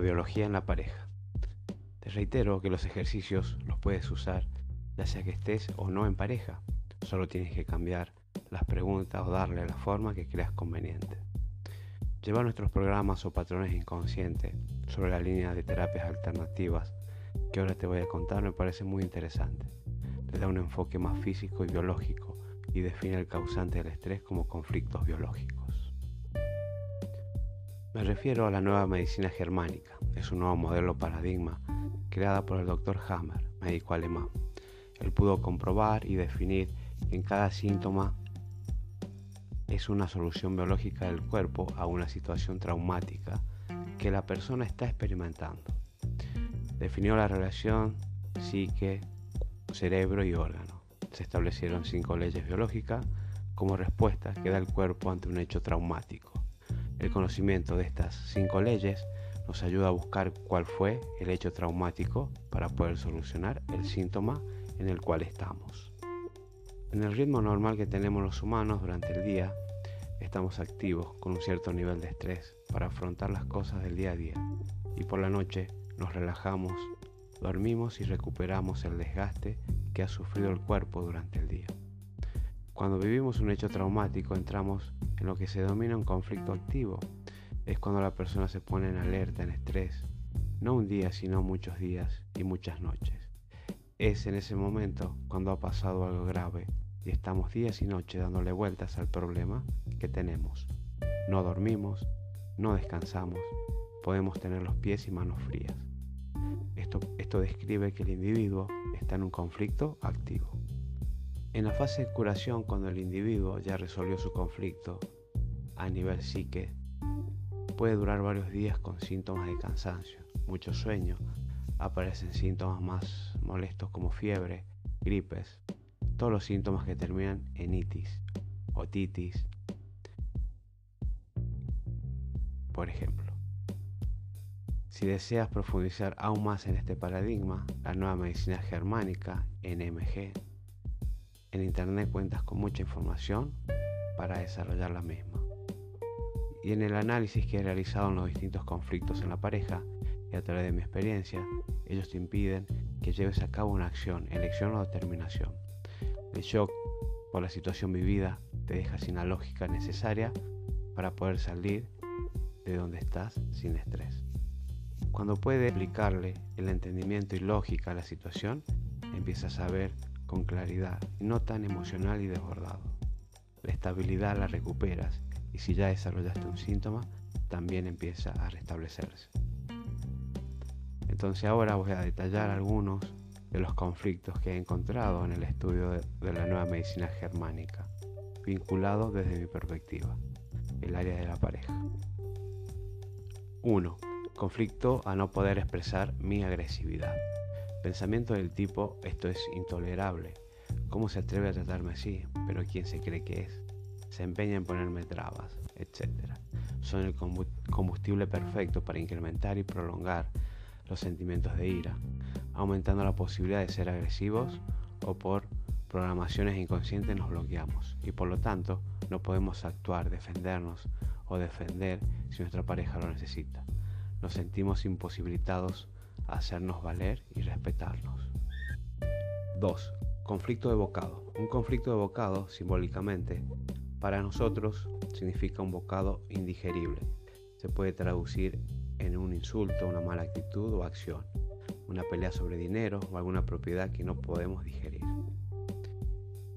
biología en la pareja. Te reitero que los ejercicios los puedes usar ya sea que estés o no en pareja. Solo tienes que cambiar las preguntas o darle la forma que creas conveniente. Lleva nuestros programas o patrones inconscientes sobre la línea de terapias alternativas que ahora te voy a contar me parece muy interesante. Le da un enfoque más físico y biológico y define el causante del estrés como conflictos biológicos. Me refiero a la nueva medicina germánica. Es un nuevo modelo paradigma creada por el Dr. Hammer, médico alemán. Él pudo comprobar y definir que en cada síntoma es una solución biológica del cuerpo a una situación traumática que la persona está experimentando. Definió la relación psique, cerebro y órgano. Se establecieron cinco leyes biológicas como respuesta que da el cuerpo ante un hecho traumático. El conocimiento de estas cinco leyes nos ayuda a buscar cuál fue el hecho traumático para poder solucionar el síntoma en el cual estamos. En el ritmo normal que tenemos los humanos durante el día, estamos activos con un cierto nivel de estrés para afrontar las cosas del día a día y por la noche nos relajamos, dormimos y recuperamos el desgaste que ha sufrido el cuerpo durante el día. Cuando vivimos un hecho traumático entramos en lo que se denomina un conflicto activo. Es cuando la persona se pone en alerta, en estrés, no un día, sino muchos días y muchas noches. Es en ese momento cuando ha pasado algo grave y estamos días y noches dándole vueltas al problema que tenemos. No dormimos, no descansamos, podemos tener los pies y manos frías. Esto, esto describe que el individuo está en un conflicto activo. En la fase de curación, cuando el individuo ya resolvió su conflicto a nivel psique, puede durar varios días con síntomas de cansancio, mucho sueño, aparecen síntomas más molestos como fiebre, gripes, todos los síntomas que terminan en itis, otitis, por ejemplo. Si deseas profundizar aún más en este paradigma, la nueva medicina germánica, NMG, en internet cuentas con mucha información para desarrollar la misma. Y en el análisis que he realizado en los distintos conflictos en la pareja, y a través de mi experiencia, ellos te impiden que lleves a cabo una acción, elección o determinación. El shock por la situación vivida te deja sin la lógica necesaria para poder salir de donde estás sin estrés. Cuando puedes aplicarle el entendimiento y lógica a la situación, empiezas a ver con claridad y no tan emocional y desbordado. La estabilidad la recuperas y si ya desarrollaste un síntoma, también empieza a restablecerse. Entonces ahora voy a detallar algunos de los conflictos que he encontrado en el estudio de, la nueva medicina germánica, vinculados desde mi perspectiva, el área de la pareja. 1. Conflicto a no poder expresar mi agresividad. Pensamiento del tipo, esto es intolerable. ¿Cómo se atreve a tratarme así? ¿Pero quién se cree que es? Se empeña en ponerme trabas, etc. Son el combustible perfecto para incrementar y prolongar los sentimientos de ira, aumentando la posibilidad de ser agresivos o por programaciones inconscientes nos bloqueamos y por lo tanto no podemos actuar, defendernos o defender si nuestra pareja lo necesita. Nos sentimos imposibilitados hacernos valer y respetarnos. 2. Conflicto evocado. Un conflicto evocado, simbólicamente, para nosotros significa un bocado indigerible. Se puede traducir en un insulto, una mala actitud o acción, una pelea sobre dinero o alguna propiedad que no podemos digerir.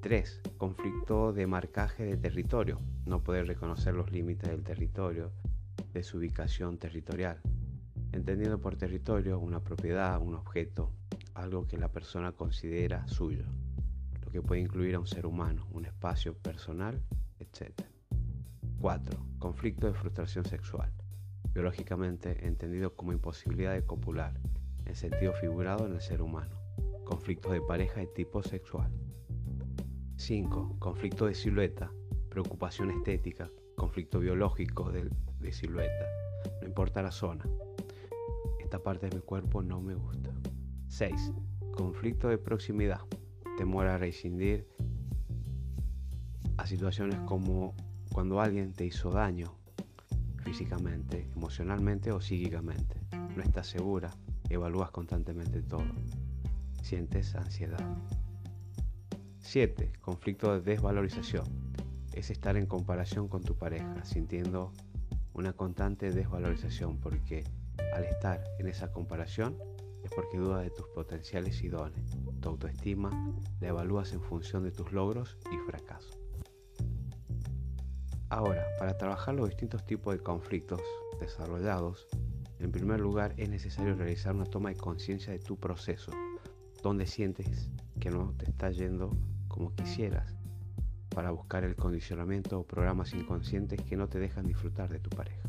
3. Conflicto de marcaje de territorio. No poder reconocer los límites del territorio, de su ubicación territorial. Entendiendo por territorio una propiedad, un objeto, algo que la persona considera suyo, lo que puede incluir a un ser humano, un espacio personal, etc. 4. Conflicto de frustración sexual biológicamente entendido como imposibilidad de copular, en sentido figurado en el ser humano, conflictos de pareja de tipo sexual. 5. Conflicto de silueta, preocupación estética, conflicto biológico de, de silueta, no importa la zona. Esta parte de mi cuerpo no me gusta. 6. Conflicto de proximidad, temor a rescindir a situaciones como cuando alguien te hizo daño físicamente, emocionalmente o psíquicamente. no estás segura, evalúas constantemente todo. Sientes ansiedad. 7. Conflicto de desvalorización. Es estar en comparación con tu pareja, sintiendo una constante desvalorización porque al estar en esa comparación es porque dudas de tus potenciales y. Tu autoestima la evalúas en función de tus logros y fracasos. Ahora, para trabajar los distintos tipos de conflictos desarrollados, en primer lugar es necesario realizar una toma de conciencia de tu proceso, donde sientes que no te está yendo como quisieras, para buscar el condicionamiento o programas inconscientes que no te dejan disfrutar de tu pareja.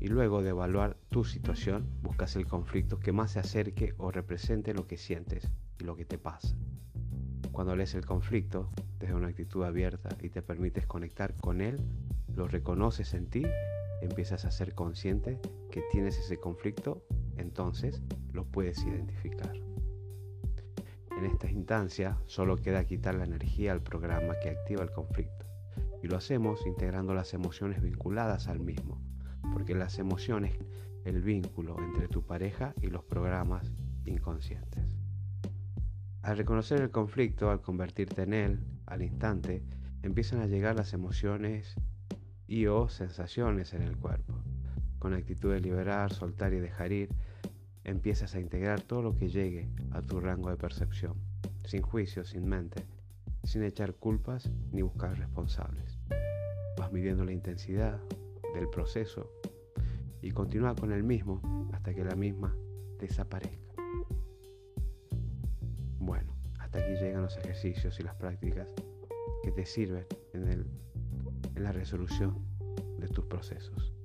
Y luego de evaluar tu situación, buscas el conflicto que más se acerque o represente lo que sientes y lo que te pasa. Cuando lees el conflicto desde una actitud abierta y te permites conectar con él, lo reconoces en ti, empiezas a ser consciente que tienes ese conflicto, entonces lo puedes identificar. En esta instancia solo queda quitar la energía al programa que activa el conflicto y lo hacemos integrando las emociones vinculadas al mismo, porque las emociones, el vínculo entre tu pareja y los programas inconscientes. Al reconocer el conflicto, al convertirte en él, al instante, empiezan a llegar las emociones y o sensaciones en el cuerpo. Con actitud de liberar, soltar y dejar ir, empiezas a integrar todo lo que llegue a tu rango de percepción, sin juicio, sin mente, sin echar culpas ni buscar responsables. Vas midiendo la intensidad del proceso y continúa con el mismo hasta que la misma desaparezca. Bueno, hasta aquí llegan los ejercicios y las prácticas que te sirven en, en la resolución de tus procesos.